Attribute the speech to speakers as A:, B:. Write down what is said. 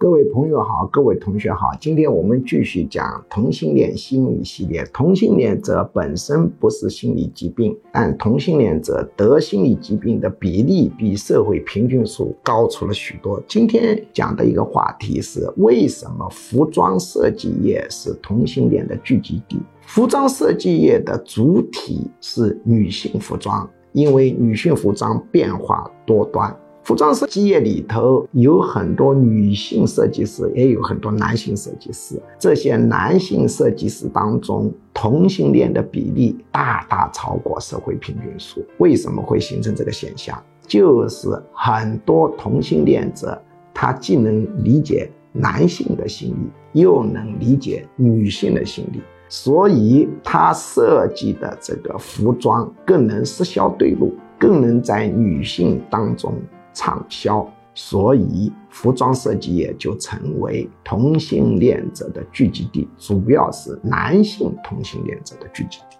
A: 各位朋友好，各位同学好，今天我们继续讲同性恋心理系列。同性恋者本身不是心理疾病，但同性恋者得心理疾病的比例比社会平均数高出了许多。今天讲的一个话题是：为什么服装设计业是同性恋的聚集地？服装设计业的主体是女性服装，因为女性服装变化多端。服装设计业里头有很多女性设计师，也有很多男性设计师。这些男性设计师当中，同性恋的比例大大超过社会平均数。为什么会形成这个现象？就是很多同性恋者，他既能理解男性的心理，又能理解女性的心理，所以他设计的这个服装更能失销对路，更能在女性当中。畅销，所以服装设计业就成为同性恋者的聚集地，主要是男性同性恋者的聚集地。